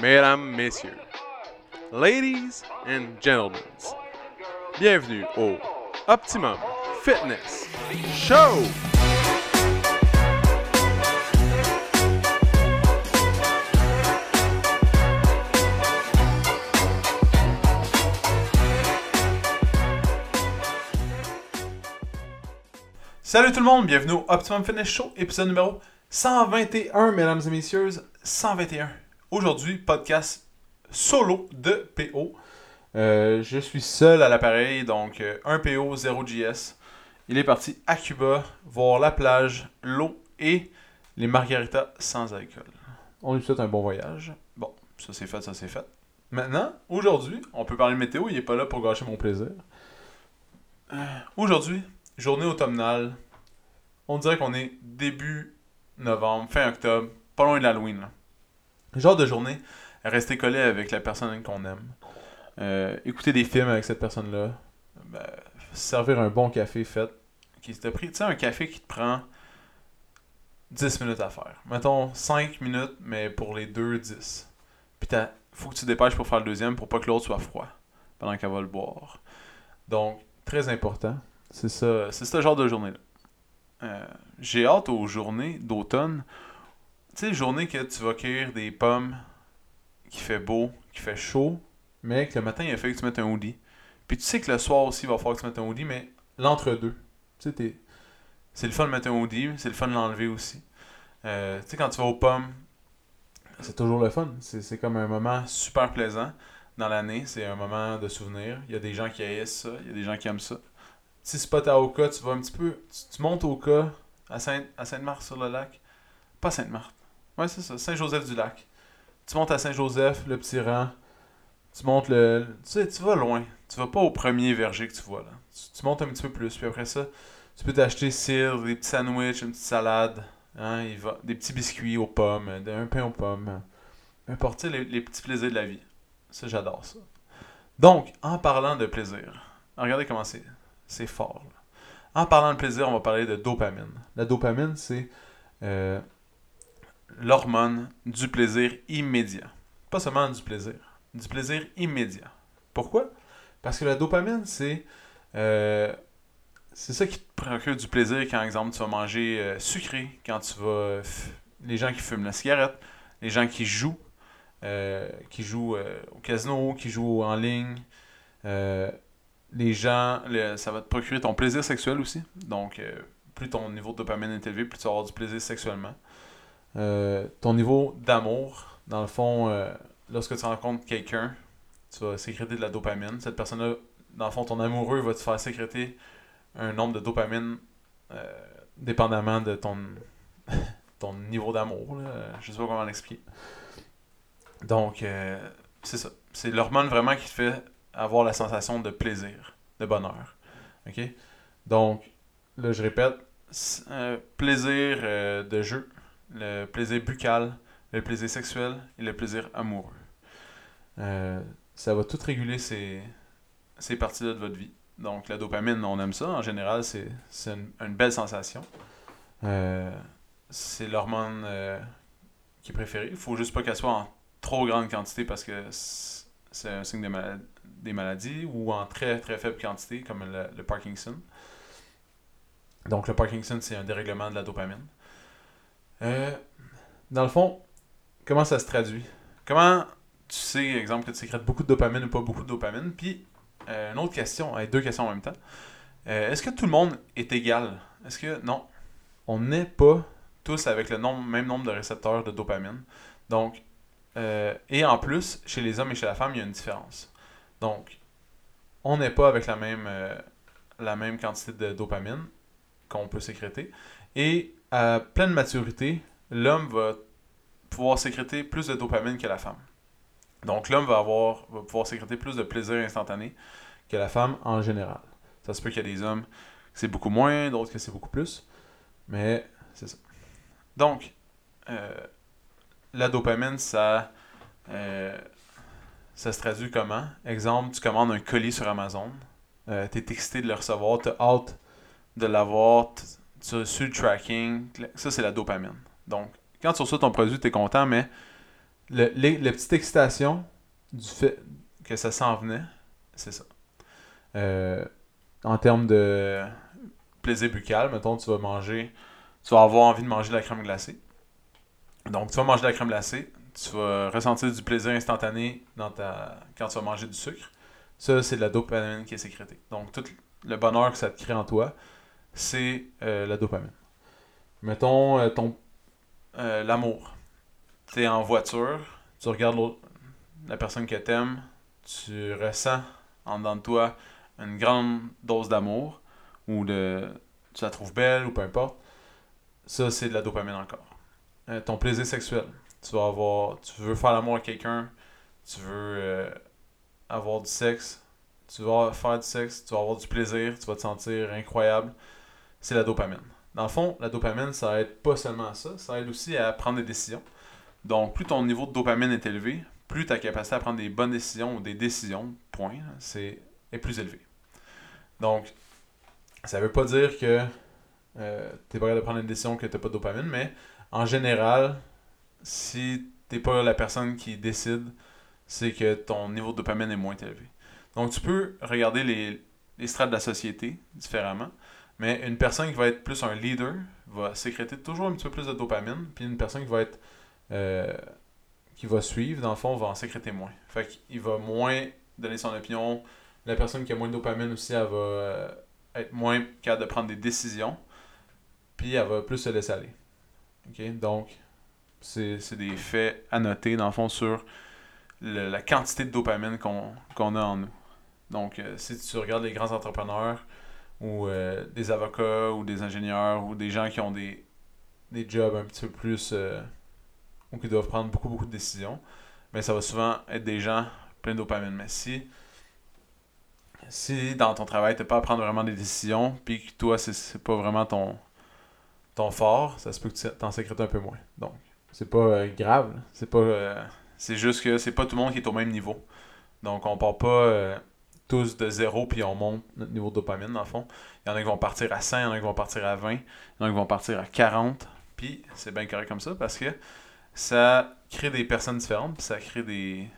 mesdames, messieurs, ladies and gentlemen, bienvenue au Optimum Fitness Show! Salut tout le monde, bienvenue au Optimum Fitness Show, épisode numéro 121, mesdames et messieurs, 121. Aujourd'hui, podcast solo de PO. Euh, je suis seul à l'appareil, donc euh, un PO, 0 GS. Il est parti à Cuba, voir la plage, l'eau et les margaritas sans alcool. On lui souhaite un bon voyage. Bon, ça c'est fait, ça c'est fait. Maintenant, aujourd'hui, on peut parler météo, il n'est pas là pour gâcher mon plaisir. Euh, aujourd'hui, journée automnale. On dirait qu'on est début novembre, fin octobre, pas loin de l'Halloween. Genre de journée, rester collé avec la personne qu'on aime. Euh, écouter des films avec cette personne-là. Ben, servir un bon café fait. Qui t'a pris, tu sais, un café qui te prend 10 minutes à faire. Mettons 5 minutes, mais pour les deux, 10. Puis faut que tu dépêches pour faire le deuxième pour pas que l'autre soit froid pendant qu'elle va le boire. Donc, très important. C'est ça, c'est ce genre de journée-là. Euh, J'ai hâte aux journées d'automne. Tu sais, journées que tu vas cueillir des pommes, qui fait beau, qui fait chaud, mais que le matin, il a fallu que tu mettes un hoodie. Puis tu sais que le soir aussi, il va falloir que tu mettes un hoodie, mais l'entre-deux. Tu sais, c'est le fun de mettre un hoodie, c'est le fun de l'enlever aussi. Euh, tu sais, quand tu vas aux pommes, c'est toujours le fun. C'est comme un moment super plaisant dans l'année. C'est un moment de souvenir. Il y a des gens qui haïssent ça, il y a des gens qui aiment ça. Si c'est pas à Oka, tu vas un petit peu. Tu, montes au cas à Sainte-Marthe sur le lac. Pas Sainte-Marthe. Ouais, c'est ça, Saint-Joseph-du-Lac. Tu montes à Saint-Joseph, le petit rang. Tu montes le. Tu sais, tu vas loin. Tu vas pas au premier verger que tu vois là. Tu, montes un petit peu plus. Puis après ça, tu peux t'acheter cire, des petits sandwichs, une petite salade. Hein, il va, des petits biscuits aux pommes, un pain aux pommes. Peu importe, tu sais, les, les petits plaisirs de la vie. Ça, j'adore ça. Donc, en parlant de plaisir, regardez comment c'est c'est fort. là. En parlant de plaisir, on va parler de dopamine. La dopamine, c'est euh, l'hormone du plaisir immédiat. Pas seulement du plaisir, du plaisir immédiat. Pourquoi? Parce que la dopamine, c'est euh, ça qui te procure du plaisir quand, exemple, tu vas manger euh, sucré, quand tu vas... les gens qui fument la cigarette, les gens qui jouent, euh, qui jouent au casino, qui jouent en ligne, les gens, ça va te procurer ton plaisir sexuel aussi. Donc, plus ton niveau de dopamine est élevé, plus tu vas avoir du plaisir sexuellement. Euh, ton niveau d'amour, dans le fond, euh, lorsque tu rencontres quelqu'un, tu vas sécréter de la dopamine. Cette personne-là, dans le fond, ton amoureux va te faire sécréter un nombre de dopamine euh, dépendamment de ton, ton niveau d'amour. Je sais pas comment l'expliquer. Donc, c'est ça. C'est l'hormone vraiment qui te fait avoir la sensation de plaisir, de bonheur. OK? Donc, là, je répète, plaisir de jeu, le plaisir buccal, le plaisir sexuel et le plaisir amoureux. Euh, ça va tout réguler ces, ces parties-là de votre vie. Donc, la dopamine, on aime ça. En général, c'est une, une belle sensation. Euh, c'est l'hormone euh, qui est préférée. Il faut juste pas qu'elle soit en trop grande quantité parce que c'est un signe de mala- des maladies ou en très très faible quantité comme le Parkinson. Donc le Parkinson, c'est un dérèglement de la dopamine. Euh, dans le fond, comment ça se traduit? Comment tu sais, exemple, que tu sécrètes beaucoup de dopamine ou pas beaucoup de dopamine? Puis, euh, une autre question, hey, deux questions en même temps. Euh, Est-ce que tout le monde est égal? Est-ce que non On n'est pas tous avec le même nombre de récepteurs de dopamine. Donc, euh, et en plus, chez les hommes et chez la femme, il y a une différence. Donc, on n'est pas avec la même, euh, la même quantité de dopamine qu'on peut sécréter. Et à pleine maturité, l'homme va pouvoir sécréter plus de dopamine que la femme. Donc, l'homme va, avoir, va pouvoir sécréter plus de plaisir instantané que la femme en général. Ça se peut qu'il y a des hommes que c'est beaucoup moins, d'autres que c'est beaucoup plus. Mais c'est ça. Donc, euh, la dopamine, ça, euh, ça se traduit comment? Exemple, tu commandes un colis sur Amazon, euh, tu es excité de le recevoir, tu as hâte de l'avoir, tu as reçu le tracking, ça c'est la dopamine. Donc, quand tu reçois ton produit, tu es content, mais le, les- la petite excitation du fait que ça s'en venait, c'est ça. Euh, en termes de plaisir buccal, mettons, tu vas manger, tu vas avoir envie de manger de la crème glacée. Donc, tu vas manger de la crème glacée, tu vas ressentir du plaisir instantané dans ta... quand tu vas manger du sucre. Ça, c'est de la dopamine qui est sécrétée. Donc, tout le bonheur que ça te crée en toi, c'est euh, la dopamine. Mettons, euh, ton euh, l'amour. Tu es en voiture, tu regardes la personne que t'aimes, tu ressens en dedans de toi une grande dose d'amour, ou de tu la trouves belle, ou peu importe. Ça, c'est de la dopamine encore. Ton plaisir sexuel. Tu vas avoir. Tu veux faire l'amour avec quelqu'un, tu veux avoir du sexe, tu vas faire du sexe, tu vas avoir du plaisir, tu vas te sentir incroyable. C'est la dopamine. Dans le fond, la dopamine, ça aide pas seulement à ça, ça aide aussi à prendre des décisions. Donc, plus ton niveau de dopamine est élevé, plus ta capacité à prendre des bonnes décisions ou des décisions, point, c'est est plus élevée. Donc, ça veut pas dire que euh, tu es capable de prendre une décision que tu pas de dopamine, mais en général, si t'es pas la personne qui décide, c'est que ton niveau de dopamine est moins élevé. Donc, tu peux regarder les, les strates de la société différemment, mais une personne qui va être plus un leader va sécréter toujours un petit peu plus de dopamine, puis une personne qui va être euh, qui va suivre, dans le fond, va en sécréter moins. Fait qu'il va moins donner son opinion. La personne qui a moins de dopamine aussi, elle va euh, être moins capable de prendre des décisions, puis elle va plus se laisser aller. Donc, c'est des faits à noter, dans le fond, sur le- la quantité de dopamine qu'on qu'on a en nous. Donc, euh, si tu regardes les grands entrepreneurs, ou euh, des avocats, ou des ingénieurs, ou des gens qui ont des, des jobs un petit peu plus... euh, ou qui doivent prendre beaucoup, beaucoup de décisions, mais ça va souvent être des gens pleins de dopamine. Mais si, si dans ton travail, tu pas à prendre vraiment des décisions, puis que toi, c'est- pas vraiment ton, ton fort, ça se peut que tu t'en sécrètes un peu moins. Donc, c'est pas euh, grave. C'est pas. c'est juste que c'est pas tout le monde qui est au même niveau. Donc, on part pas tous de zéro, puis on monte notre niveau de dopamine, dans le fond. Il y en a qui vont partir à 100, il y en a qui vont partir à 20, il y en a qui vont partir à 40. Puis, c'est bien correct comme ça parce que ça crée des personnes différentes, puis ça crée des,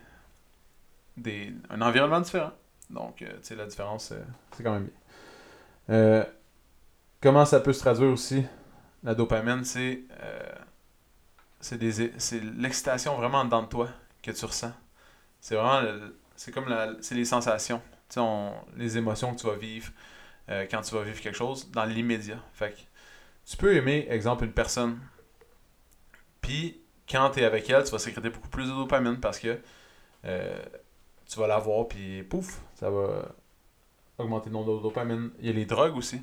des un environnement différent. Donc, euh, tu sais, la différence, euh, c'est quand même bien. Euh, comment ça peut se traduire aussi, la dopamine, c'est c'est l'excitation vraiment dedans de toi que tu ressens. C'est vraiment, c'est comme la, c'est les sensations, les émotions que tu vas vivre euh, quand tu vas vivre quelque chose dans l'immédiat. Fait que tu peux aimer, exemple, une personne, puis quand tu es avec elle, tu vas sécréter beaucoup plus de dopamine parce que euh, tu vas la voir, puis pouf, ça va augmenter le nombre de dopamine. Il y a les drogues aussi.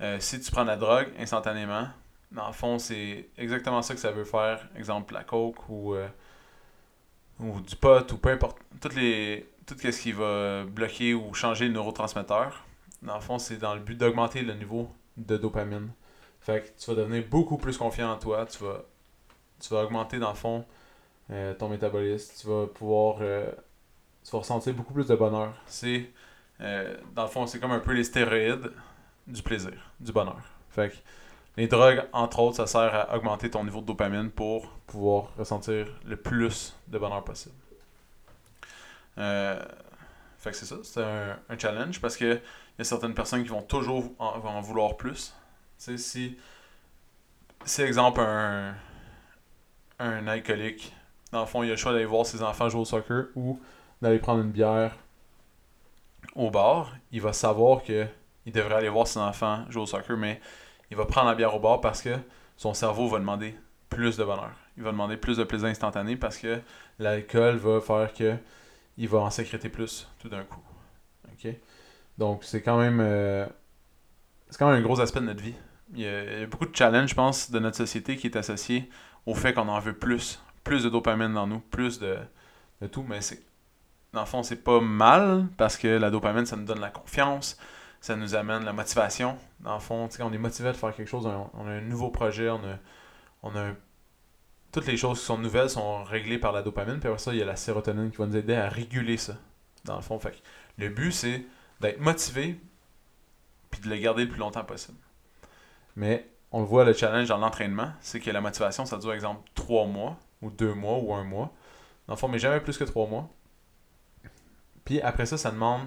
Euh, si tu prends la drogue instantanément, dans le fond, c'est exactement ça que ça veut faire. Exemple, la coke ou, ou du pot ou peu importe. Toutes les, tout ce qui va bloquer ou changer le neurotransmetteur, dans le fond, c'est dans le but d'augmenter le niveau de dopamine. Fait que tu vas devenir beaucoup plus confiant en toi. Tu vas, tu vas augmenter, dans le fond, euh, ton métabolisme. Tu vas pouvoir. euh, tu vas ressentir beaucoup plus de bonheur. C'est. euh, dans le fond, c'est comme un peu les stéroïdes du plaisir, du bonheur. Fait que les drogues, entre autres, ça sert à augmenter ton niveau de dopamine pour pouvoir ressentir le plus de bonheur possible. Euh, fait que c'est ça, c'est un, challenge parce que il y a certaines personnes qui vont toujours en, vont en vouloir plus. Tu sais, si, si exemple, un, un alcoolique, dans le fond, il a le choix d'aller voir ses enfants jouer au soccer ou d'aller prendre une bière au bar, il va savoir que il devrait aller voir ses enfants jouer au soccer, mais il va prendre la bière au bar parce que son cerveau va demander plus de bonheur. Il va demander plus de plaisir instantané parce que l'alcool va faire que il va en sécréter plus tout d'un coup. OK? Donc c'est quand même euh, c'est quand même un gros aspect de notre vie. Il y, a, beaucoup de challenges, je pense, de notre société qui est associé au fait qu'on en veut plus. Plus de dopamine dans nous, plus de, de tout, mais c'est dans le fond, c'est pas mal parce que la dopamine, ça nous donne la confiance, ça nous amène la motivation. Dans le fond, quand on est motivé de faire quelque chose, on, on a un nouveau projet, on a, on a un- toutes les choses qui sont nouvelles sont réglées par la dopamine, puis après ça, il y a la sérotonine qui va nous aider à réguler ça. Dans le fond, fait le but, c'est d'être motivé puis de le garder le plus longtemps possible. Mais on le voit, le challenge dans l'entraînement, c'est que la motivation, ça dure, exemple, trois mois ou deux mois, ou un mois. Dans le fond, mais jamais plus que trois mois. Puis après ça, ça demande,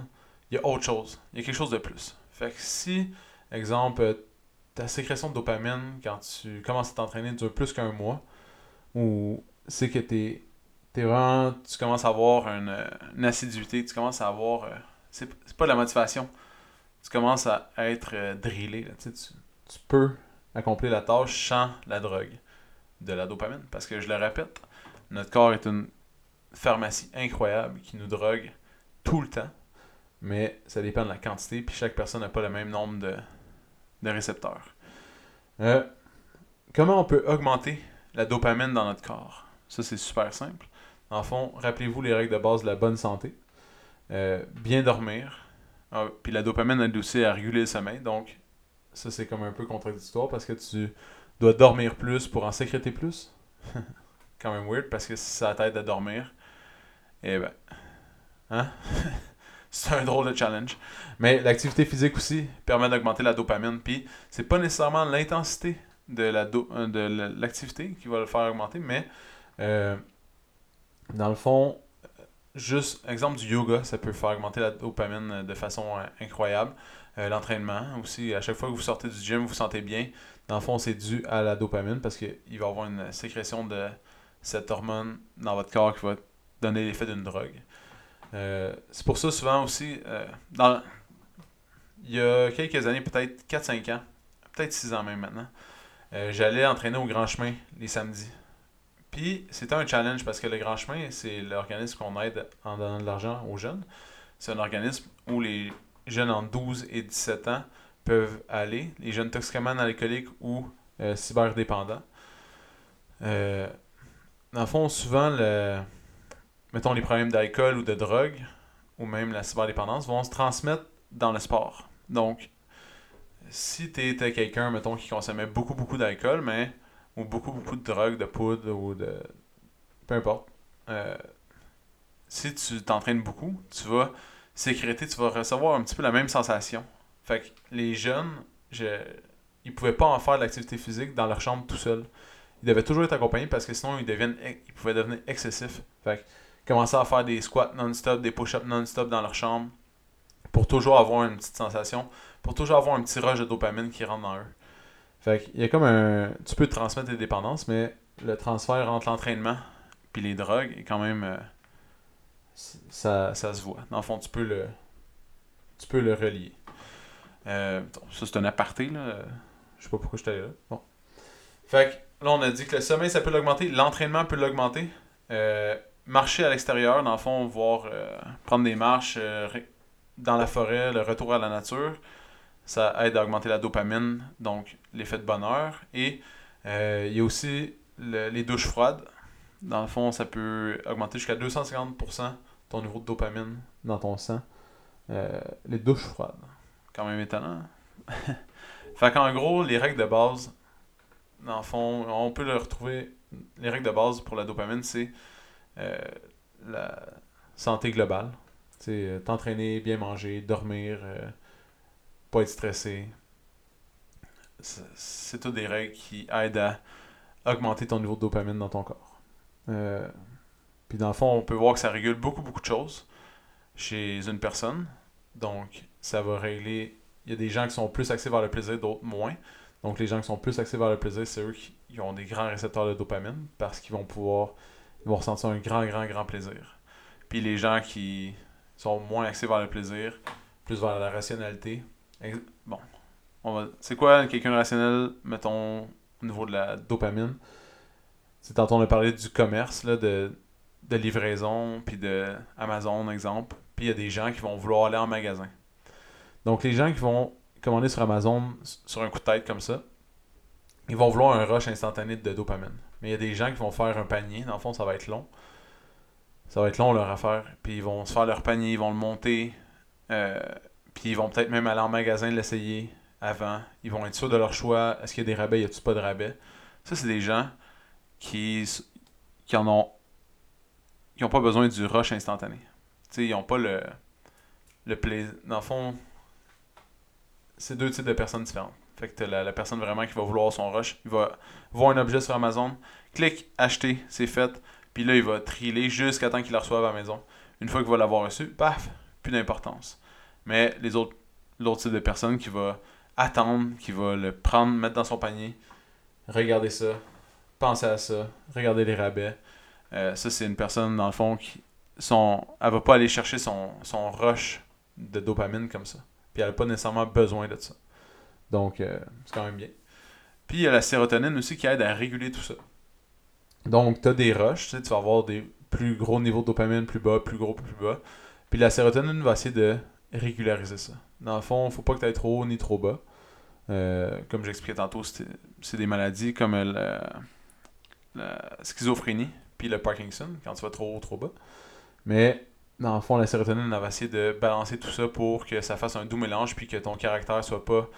il y a autre chose. Il y a quelque chose de plus. Fait que si, exemple, euh, ta sécrétion de dopamine quand tu commences à t'entraîner dure plus qu'un mois, ou c'est que t'es es vraiment, tu commences à avoir une, assiduité, tu commences à avoir, euh, c'est pas de la motivation, tu commences à être euh, drillé, tu, tu peux accomplir la tâche sans la drogue de la dopamine, parce que je le répète, notre corps est une pharmacie incroyable qui nous drogue tout le temps, mais ça dépend de la quantité, puis chaque personne n'a pas le même nombre de, de récepteurs. Euh, comment on peut augmenter la dopamine dans notre corps Ça, c'est super simple. En fond, rappelez-vous les règles de base de la bonne santé. Euh, bien dormir. Ah, puis la dopamine aide aussi à réguler le sommeil. Donc, ça, c'est comme un peu contradictoire parce que tu dois dormir plus pour en sécréter plus. Quand même weird parce que si ça t'aide à dormir, eh ben. Hein? C'est un drôle de challenge. Mais l'activité physique aussi permet d'augmenter la dopamine. Puis c'est pas nécessairement l'intensité de la euh, de la- l'activité qui va le faire augmenter, mais euh, dans le fond, juste exemple du yoga, ça peut faire augmenter la dopamine euh, de façon incroyable. L'entraînement aussi, à chaque fois que vous sortez du gym, vous vous sentez bien. Dans le fond, c'est dû à la dopamine parce qu'il va y avoir une sécrétion de cette hormone dans votre corps qui va donner l'effet d'une drogue. C'est pour ça souvent aussi, dans, il y a quelques années, peut-être 4-5 ans, peut-être 6 ans même maintenant, euh, j'allais entraîner au Grand Chemin les samedis. Puis c'était un challenge parce que le Grand Chemin, c'est l'organisme qu'on aide en donnant de l'argent aux jeunes. C'est un organisme où les jeunes entre 12 et 17 ans peuvent aller, les jeunes toxicomanes alcooliques ou euh, cyberdépendants. Euh, dans le fond, souvent, le, mettons les problèmes d'alcool ou de drogue, ou même la cyberdépendance, vont se transmettre dans le sport. Donc, si tu étais quelqu'un, mettons, qui consommait beaucoup, beaucoup d'alcool, mais ou beaucoup, beaucoup de drogue, de poudre ou de. peu importe. euh, si tu t'entraînes beaucoup, tu vas sécréter, tu vas recevoir un petit peu la même sensation. Fait que les jeunes, je, ils pouvaient pas en faire de l'activité physique dans leur chambre tout seuls. Ils devaient toujours être accompagnés parce que sinon ils, deviennent, ils pouvaient devenir excessifs. Fait que commencer à faire des squats non-stop, des push-ups non-stop dans leur chambre pour toujours avoir une petite sensation, pour toujours avoir un petit rush de dopamine qui rentre dans eux. Fait qu'il y a comme un. Tu peux transmettre des dépendances, mais le transfert entre l'entraînement puis les drogues est quand même. euh, ça, ça se voit. Dans le fond, tu peux le. Tu peux le relier. Euh, ça, c'est un aparté, là. Je sais pas pourquoi je allé là. Bon. Fait que là, on a dit que le sommeil, ça peut l'augmenter. L'entraînement peut l'augmenter. Euh, marcher à l'extérieur, dans le fond, voir, prendre des marches dans la forêt, le retour à la nature, ça aide à augmenter la dopamine, donc l'effet de bonheur. Et euh, il y a aussi le- les douches froides. Dans le fond, ça peut augmenter jusqu'à 250% ton niveau de dopamine dans ton sang. Euh, les douches froides. Quand même étonnant. fait qu'en gros, les règles de base, dans le fond, on peut le retrouver. Les règles de base pour la dopamine, c'est euh, la santé globale. C'est euh, t'entraîner, bien manger, dormir, euh, pas être stressé. C'est toutes des règles qui aident à augmenter ton niveau de dopamine dans ton corps. Euh, puis dans le fond, on peut voir que ça régule beaucoup, beaucoup de choses chez une personne. Donc, ça va régler. Il y a des gens qui sont plus axés vers le plaisir, d'autres moins. Donc, les gens qui sont plus axés vers le plaisir, c'est eux qui ont des grands récepteurs de dopamine parce qu'ils vont pouvoir ils vont ressentir un grand, grand, grand plaisir. Puis les gens qui sont moins axés vers le plaisir, plus vers la rationalité. Bon, on va. C'est quoi quelqu'un rationnel, mettons, au niveau de la dopamine? C'est tantôt on a parlé du commerce, de, de livraison, puis de Amazon, exemple. Puis il y a des gens qui vont vouloir aller en magasin. Donc les gens qui vont commander sur Amazon sur un coup de tête comme ça, ils vont vouloir un rush instantané de dopamine. Mais il y a des gens qui vont faire un panier. Dans le fond, ça va être long. Ça va être long leur affaire. Puis ils vont se faire leur panier, ils vont le monter. euh, puis ils vont peut-être même aller en magasin l'essayer avant. Ils vont être sûrs de leur choix. Est-ce qu'il y a des rabais, y a-t-il pas de rabais? Ça, c'est des gens qui, qui en ont. qui ont pas besoin du rush instantané. Tu sais, ils ont pas le. le plaisir. Dans le fond, c'est deux types de personnes différentes. Fait que la, la personne vraiment qui va vouloir son rush. Il va voir un objet sur Amazon, clique acheter, c'est fait. Puis là, il va triller jusqu'à temps qu'il la reçoive à la maison. Une fois qu'il va l'avoir reçu, paf, plus d'importance. Mais les autres, l'autre type de personne qui va attendre, qui va le prendre, mettre dans son panier, regarder ça, penser à ça, regarder les rabais. Euh, ça, c'est une personne, dans le fond, qui son, elle va pas aller chercher son, son rush de dopamine comme ça. Puis elle n'a pas nécessairement besoin de ça. Donc, euh, c'est quand même bien. Puis il y a la sérotonine aussi qui aide à réguler tout ça. Donc, tu as des rushs, tu, vas avoir des plus gros niveaux de dopamine, plus bas, plus gros, plus bas. Puis la sérotonine va essayer de régulariser ça. Dans le fond, faut pas que tu ailles trop haut ni trop bas. Euh, comme j'expliquais tantôt, c'est des maladies comme la, la schizophrénie puis le Parkinson, quand tu vas trop haut trop bas. Mais dans le fond, la sérotonine va essayer de balancer tout ça pour que ça fasse un doux mélange puis que ton caractère soit pas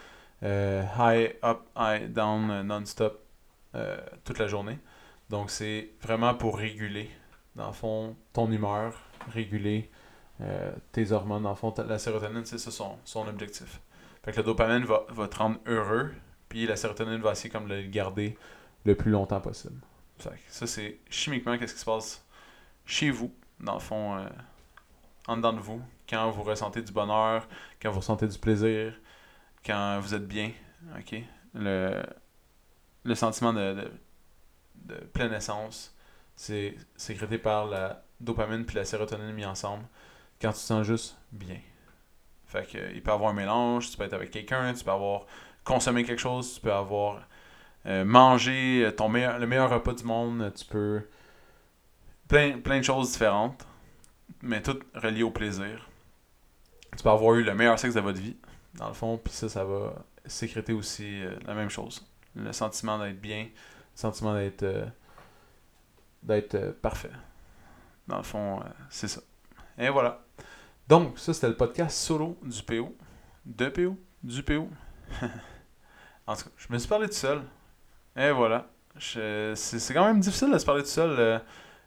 euh, high up, high down, non-stop euh, toute la journée. Donc c'est vraiment pour réguler, dans le fond, ton humeur, réguler tes hormones. Dans le fond, la sérotonine, c'est ça son, son objectif. Fait que le dopamine va, va te rendre heureux, puis la sérotonine va essayer comme de le garder le plus longtemps possible. Ça, c'est chimiquement qu'est-ce qui se passe chez vous, dans le fond, euh, en dedans de vous, quand vous ressentez du bonheur, quand vous ressentez du plaisir, quand vous êtes bien, ok? Le, le sentiment de, de, de pleine essence, c'est sécrété par la dopamine puis la sérotonine mis ensemble quand tu te sens juste bien. Fait que, il peut avoir un mélange, tu peux être avec quelqu'un, tu peux avoir consommé quelque chose, tu peux avoir euh, mangé ton meilleur, le meilleur repas du monde, tu peux plein, plein de choses différentes, mais toutes reliées au plaisir. Tu peux avoir eu le meilleur sexe de votre vie, dans le fond, puis ça, ça va sécréter aussi euh, la même chose. Le sentiment d'être bien, sentiment d'être euh, d'être parfait. Dans le fond, c'est ça. Et voilà. Donc, ça, c'était le podcast solo du PO. De PO. Du PO. en tout cas, je me suis parlé tout seul. Et voilà. C'est quand même difficile de se parler tout seul euh,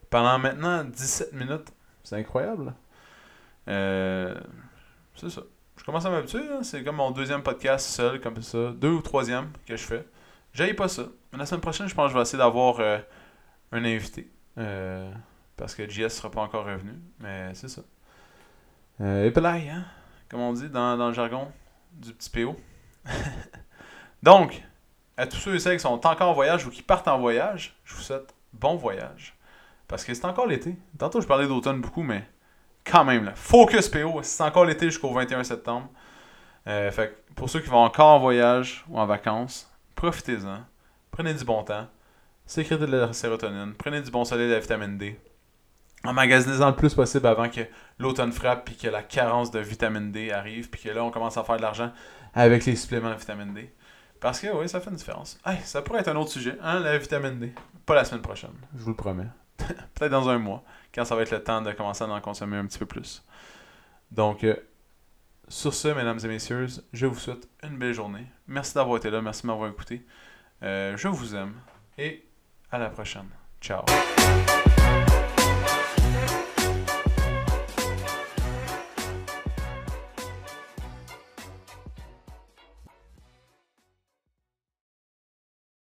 pendant maintenant 17 minutes. C'est incroyable. Euh, c'est ça. Je commence à m'habituer. Hein. C'est comme mon deuxième podcast seul, comme ça. Deux ou troisième que je fais. J'aille pas ça. La semaine prochaine, je pense que je vais essayer d'avoir euh, un invité. parce que JS sera pas encore revenu. Mais c'est ça. Euh, épelaille, hein? Comme on dit dans, dans le jargon du petit PO. Donc, à tous ceux et celles qui sont encore en voyage ou qui partent en voyage, je vous souhaite bon voyage. Parce que c'est encore l'été. Tantôt, je parlais d'automne beaucoup, mais quand même, là, focus PO, c'est encore l'été jusqu'au 21 septembre. Euh, fait pour ceux qui vont encore en voyage ou en vacances, profitez-en. Prenez du bon temps. Sécrétez de la sérotonine. Prenez du bon soleil de la vitamine D emmagasinez-en le plus possible avant que l'automne frappe puis que la carence de vitamine D arrive puis que là on commence à faire de l'argent avec les suppléments de vitamine D. Parce que oui, ça fait une différence. ça pourrait être un autre sujet, hein, la vitamine D. Pas la semaine prochaine, je vous le promets. Peut-être dans un mois, quand ça va être le temps de commencer à en consommer un petit peu plus. Donc, euh, sur ce, mesdames et messieurs, je vous souhaite une belle journée. Merci d'avoir été là, merci de m'avoir écouté. Euh, je vous aime et à la prochaine. Ciao.